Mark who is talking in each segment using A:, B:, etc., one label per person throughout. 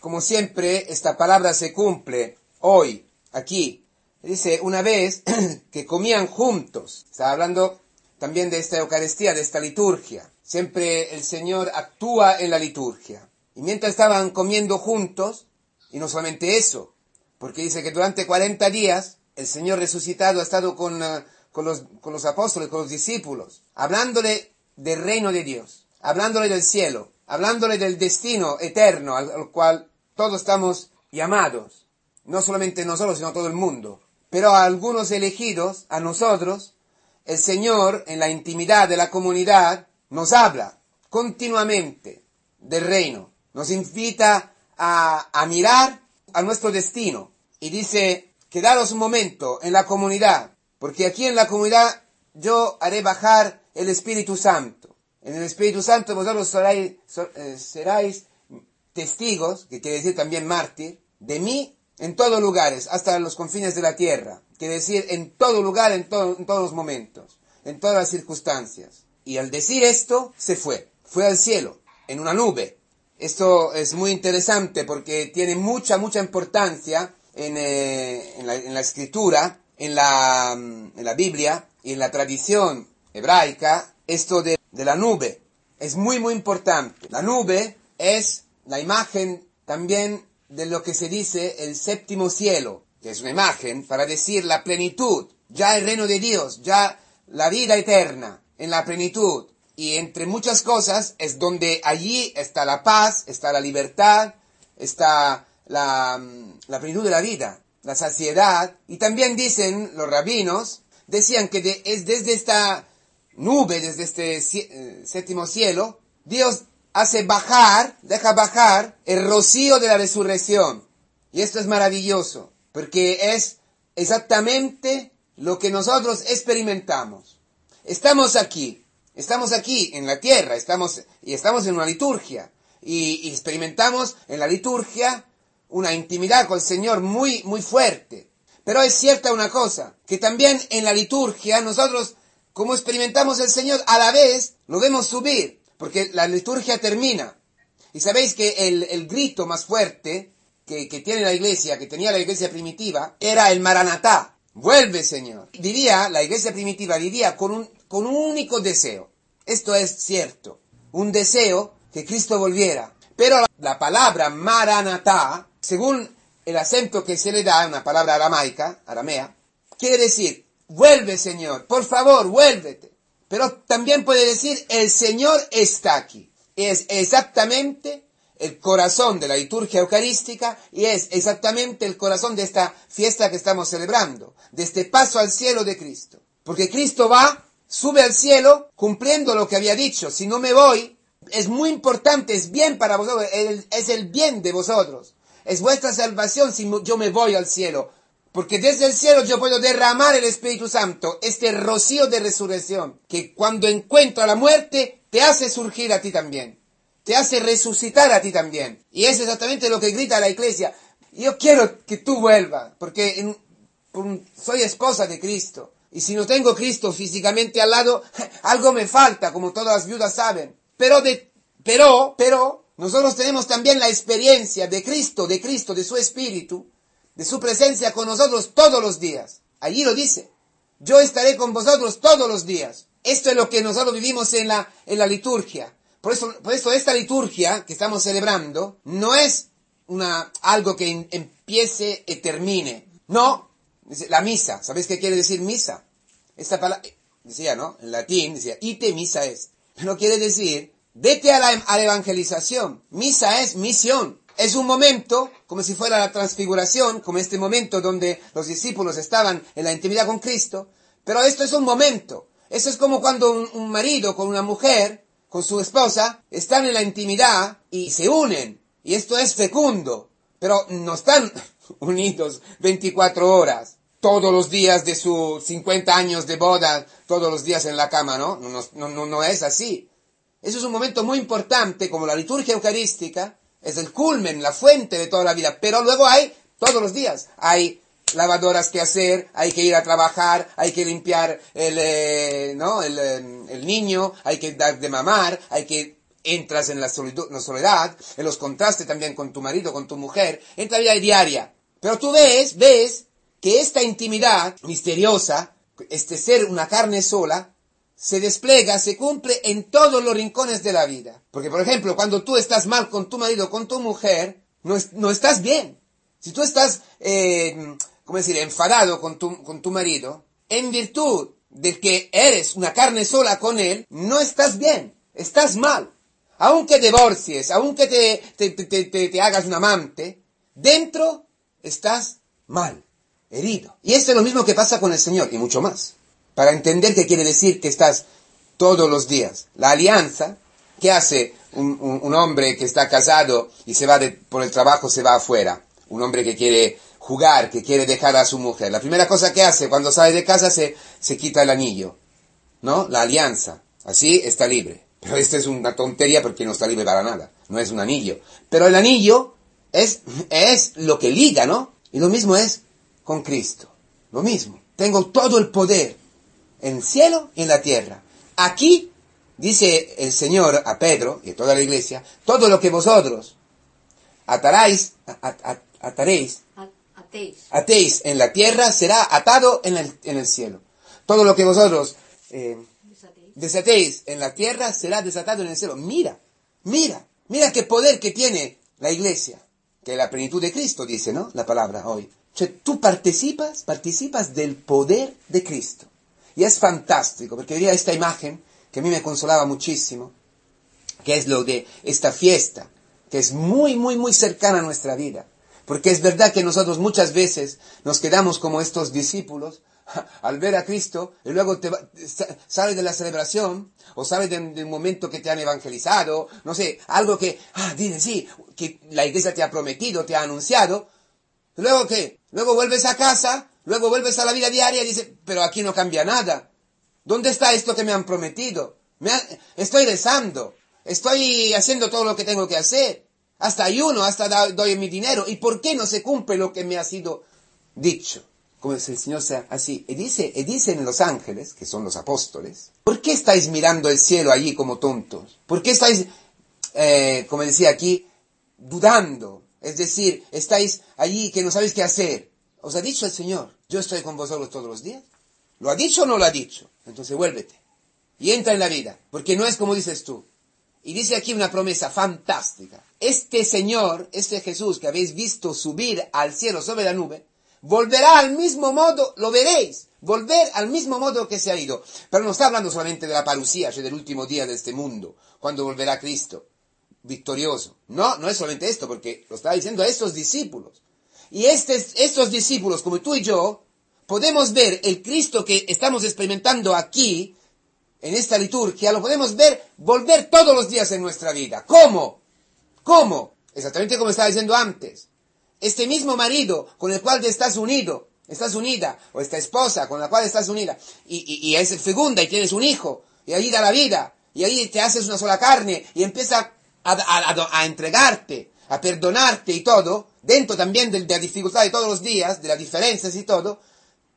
A: como siempre, esta palabra se cumple hoy, aquí. Dice, una vez que comían juntos. Está hablando también de esta Eucaristía, de esta liturgia. Siempre el Señor actúa en la liturgia. Y mientras estaban comiendo juntos, y no solamente eso, porque dice que durante 40 días el Señor resucitado ha estado con, uh, con, los, con los apóstoles, con los discípulos, hablándole del reino de Dios, hablándole del cielo, hablándole del destino eterno al, al cual todos estamos llamados, no solamente nosotros, sino todo el mundo. Pero a algunos elegidos, a nosotros, el Señor, en la intimidad de la comunidad, nos habla continuamente del reino, nos invita a, mirar a nuestro destino y dice, quedaros un momento en la comunidad, porque aquí en la comunidad yo haré bajar el Espíritu Santo. En el Espíritu Santo vosotros eh, seráis testigos, que quiere decir también mártir, de mí en todos lugares, hasta los confines de la tierra. Quiere decir en todo lugar, en, todo, en todos los momentos, en todas las circunstancias. Y al decir esto, se fue. Fue al cielo, en una nube. Esto es muy interesante porque tiene mucha, mucha importancia en, eh, la, en la, escritura, en la, en la, Biblia y en la tradición hebraica, esto de, de la nube. Es muy, muy importante. La nube es la imagen también de lo que se dice el séptimo cielo, que es una imagen para decir la plenitud, ya el reino de Dios, ya la vida eterna en la plenitud. Y entre muchas cosas es donde allí está la paz, está la libertad, está la, la plenitud de la vida, la saciedad. Y también dicen los rabinos, decían que es desde esta nube, desde este eh, séptimo cielo, Dios hace bajar, deja bajar el rocío de la resurrección. Y esto es maravilloso, porque es exactamente lo que nosotros experimentamos. Estamos aquí, estamos aquí en la tierra, estamos, y estamos en una liturgia, y, experimentamos en la liturgia una intimidad con el Señor muy, muy fuerte. Pero es cierta una cosa, que también en la liturgia nosotros, como experimentamos el Señor, a la vez lo vemos subir porque la liturgia termina. Y sabéis que el, grito más fuerte que, tiene la iglesia, que tenía la iglesia primitiva, era el Maranatá. Vuelve, Señor. Diría, la iglesia primitiva diría con un, con un único deseo. Esto es cierto. Un deseo que Cristo volviera. Pero la, la palabra Maranatá, según el acento que se le da, una palabra aramaica, aramea, quiere decir, vuelve, Señor, por favor, vuélvete. Pero también puede decir, el Señor está aquí. Es exactamente el corazón de la liturgia eucarística y es exactamente el corazón de esta fiesta que estamos celebrando, de este paso al cielo de Cristo. Porque Cristo va, sube al cielo, cumpliendo lo que había dicho. Si no me voy, es muy importante, es bien para vosotros, es el bien de vosotros. Es vuestra salvación si yo me voy al cielo. Porque desde el cielo yo puedo derramar el Espíritu Santo, este rocío de resurrección, que cuando encuentra la muerte, te hace surgir a ti también. Te hace resucitar a ti también. Y es exactamente lo que grita la iglesia. Yo quiero que tú vuelvas, porque soy esposa de Cristo. Y si no tengo Cristo físicamente al lado, algo me falta, como todas las viudas saben. Pero pero, pero, nosotros tenemos también la experiencia de Cristo, de Cristo, de su Espíritu, de su presencia con nosotros todos los días. Allí lo dice. Yo estaré con vosotros todos los días. Esto es lo que nosotros vivimos en la, en la liturgia. Por eso, por eso esta liturgia que estamos celebrando no es una, algo que empiece y termine. No, la misa. ¿Sabéis qué quiere decir misa? Esta palabra, decía, ¿no? En latín decía, ite misa es. Pero quiere decir, vete a a la evangelización. Misa es misión. Es un momento, como si fuera la transfiguración, como este momento donde los discípulos estaban en la intimidad con Cristo, pero esto es un momento. Eso es como cuando un, marido con una mujer, con su esposa, están en la intimidad y se unen. Y esto es fecundo. Pero no están unidos 24 horas, todos los días de sus 50 años de boda, todos los días en la cama. No, no, no, no es así. Eso es un momento muy importante, como la liturgia eucarística, es el culmen, la fuente de toda la vida. Pero luego hay, todos los días, hay lavadoras que hacer, hay que ir a trabajar, hay que limpiar el, eh, ¿no? El, el, niño, hay que dar de mamar, hay que entras en la, soledad, en los contrastes también con tu marido, con tu mujer, en la vida diaria. Pero tú ves, ves que esta intimidad misteriosa, este ser una carne sola, se despliega, se cumple en todos los rincones de la vida. Porque, por ejemplo, cuando tú estás mal con tu marido, con tu mujer, no, no estás bien. Si tú estás, eh, ¿cómo decir?, enfadado con tu, con tu marido, en virtud de que eres una carne sola con él, no estás bien, estás mal. Aunque divorcies, aunque te, te, te, te, hagas un amante, dentro estás mal, herido. Y esto es lo mismo que pasa con el Señor, y mucho más. Para entender qué quiere decir que estás todos los días. La alianza, ¿qué hace un, un, hombre que está casado y se va por el trabajo, se va afuera? Un hombre que quiere jugar, que quiere dejar a su mujer. La primera cosa que hace cuando sale de casa se, se quita el anillo, ¿no? La alianza. Así está libre. Pero esto es una tontería porque no está libre para nada. No es un anillo. Pero el anillo es, es lo que liga, ¿no? Y lo mismo es con Cristo. Lo mismo. Tengo todo el poder en el cielo y en la tierra. Aquí, dice el Señor a Pedro y a toda la iglesia, todo lo que vosotros ataráis, ataréis atéis. en la tierra será atado en el, en el cielo. Todo lo que vosotros eh, desatéis en la tierra será desatado en el cielo. Mira, mira, mira qué poder que tiene la iglesia. Que es la plenitud de Cristo, dice, ¿no? La palabra hoy. O tú participas, participas del poder de Cristo. Y es fantástico, porque veía esta imagen que a mí me consolaba muchísimo, que es lo de esta fiesta, que es muy, muy, muy cercana a nuestra vida. Porque es verdad que nosotros muchas veces nos quedamos como estos discípulos al ver a Cristo y luego te, sales de la celebración o sales del momento que te han evangelizado, no sé, algo que, ah, dicen sí, que la iglesia te ha prometido, te ha anunciado. Luego qué? Luego vuelves a casa, luego vuelves a la vida diaria y dices, pero aquí no cambia nada. ¿Dónde está esto que me han prometido? Me estoy rezando, estoy haciendo todo lo que tengo que hacer hasta ayuno, hasta doy mi dinero. ¿Y por qué no se cumple lo que me ha sido dicho? Como si el Señor sea así. Y dice, y dicen los ángeles, que son los apóstoles, ¿por qué estáis mirando el cielo allí como tontos? ¿Por qué estáis, eh, como decía aquí, dudando? Es decir, estáis allí que no sabéis qué hacer. Os ha dicho el Señor, yo estoy con vosotros todos los días. ¿Lo ha dicho o no lo ha dicho? Entonces vuélvete. Y entra en la vida. Porque no es como dices tú. Y dice aquí una promesa fantástica. Este Señor, este Jesús que habéis visto subir al cielo sobre la nube, volverá al mismo modo, lo veréis, volver al mismo modo que se ha ido. Pero no está hablando solamente de la parucía, del último día de este mundo, cuando volverá Cristo, victorioso. No, no es solamente esto, porque lo está diciendo a estos discípulos. Y estos, estos discípulos, como tú y yo, podemos ver el Cristo que estamos experimentando aquí, en esta liturgia, lo podemos ver volver todos los días en nuestra vida. ¿Cómo? ¿Cómo? Exactamente como estaba diciendo antes. Este mismo marido con el cual estás unido, estás unida, o esta esposa con la cual estás unida, y, es segunda y tienes un hijo, y ahí da la vida, y ahí te haces una sola carne, y empieza a, entregarte, a perdonarte y todo, dentro también de, la dificultad de todos los días, de las diferencias y todo,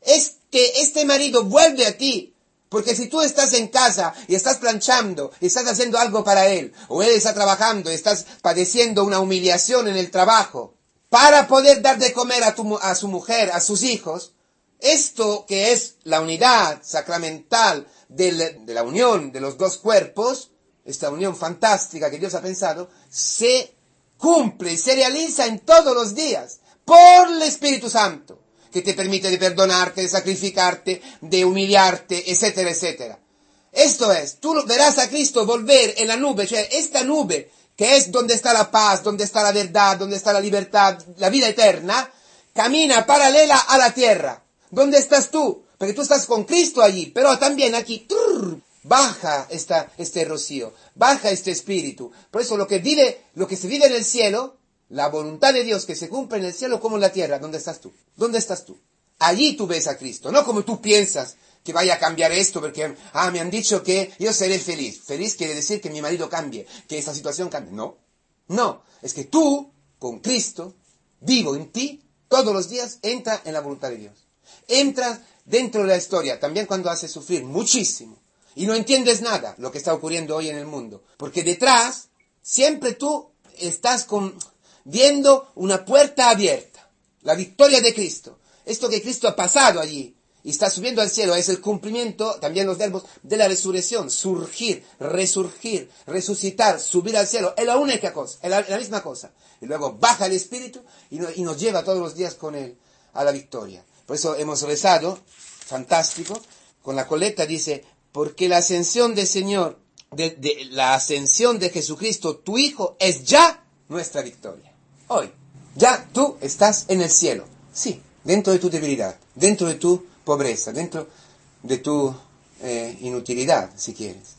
A: es que este marido vuelve a ti porque si tú estás en casa y estás planchando y estás haciendo algo para él, o él está trabajando estás padeciendo una humillación en el trabajo, para poder dar de comer a, tu, a su mujer, a sus hijos, esto que es la unidad sacramental de la unión de los dos cuerpos, esta unión fantástica que Dios ha pensado, se cumple y se realiza en todos los días por el Espíritu Santo que te permite de perdonarte, de sacrificarte, de humillarte, etcétera, etcétera. Esto es, tú verás a Cristo volver en la nube, sea, esta nube, que es donde está la paz, donde está la verdad, donde está la libertad, la vida eterna, camina paralela a la tierra. ¿Dónde estás tú? Porque tú estás con Cristo allí, pero también aquí, baja esta, este rocío, baja este espíritu. Por eso lo que vive, lo que se vive en el cielo, la voluntad de Dios que se cumple en el cielo como en la tierra. ¿Dónde estás tú? ¿Dónde estás tú? Allí tú ves a Cristo, no como tú piensas que vaya a cambiar esto porque, ah, me han dicho que yo seré feliz. Feliz quiere decir que mi marido cambie, que esta situación cambie. No, no, es que tú, con Cristo, vivo en ti, todos los días, entra en la voluntad de Dios. Entra dentro de la historia, también cuando hace sufrir muchísimo. Y no entiendes nada lo que está ocurriendo hoy en el mundo. Porque detrás, siempre tú estás con, viendo una puerta abierta. La victoria de Cristo. Esto que Cristo ha pasado allí y está subiendo al cielo es el cumplimiento, también los verbos, de la resurrección. Surgir, resurgir, resucitar, subir al cielo. Es la única cosa, es la, misma cosa. Y luego baja el Espíritu y, y nos lleva todos los días con Él a la victoria. Por eso hemos rezado, fantástico, con la coleta dice, porque la ascensión del Señor, de, la ascensión de Jesucristo, tu Hijo, es ya nuestra victoria. Hoy, ya tú estás en el cielo. Sí, dentro de tu debilidad, dentro de tu pobreza, dentro de tu eh, inutilidad, si quieres.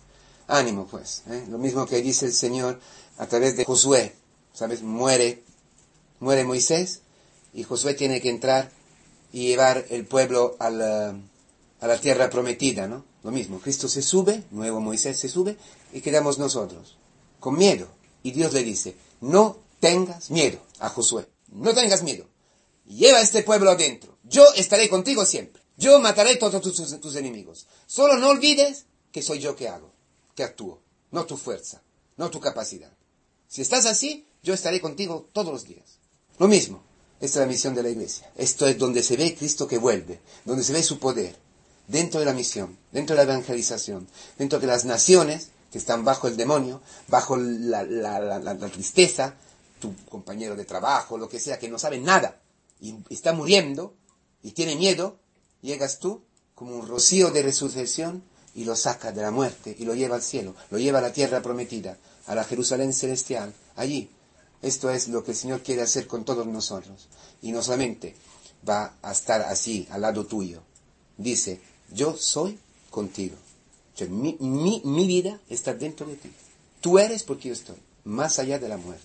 A: Ánimo, pues. ¿eh? Lo mismo que dice el Señor a través de Josué. ¿Sabes? Muere, muere Moisés y Josué tiene que entrar y llevar el pueblo a la, a la tierra prometida, ¿no? Lo mismo, Cristo se sube, nuevo Moisés se sube, y quedamos nosotros, con miedo. Y Dios le dice, no tengas miedo a Josué, no tengas miedo. Lleva este pueblo adentro. Yo estaré contigo siempre. Yo mataré todos tus, tus enemigos. Solo no olvides que soy yo que hago, que actúo, no tu fuerza, no tu capacidad. Si estás así, yo estaré contigo todos los días. Lo mismo, esta es la misión de la iglesia. Esto es donde se ve Cristo que vuelve, donde se ve su poder, dentro de la misión, dentro de la evangelización, dentro de las naciones que están bajo el demonio, bajo la, tristeza, tu compañero de trabajo, lo que sea, que no sabe nada y está muriendo y tiene miedo, llegas tú como un rocío de resurrección y lo saca de la muerte y lo lleva al cielo, lo lleva a la tierra prometida, a la Jerusalén celestial, allí. Esto es lo que el Señor quiere hacer con todos nosotros. Y no solamente va a estar así, al lado tuyo. Dice, yo soy contigo. mi, mi, vida está dentro de ti. Tú eres porque yo estoy, más allá de la muerte.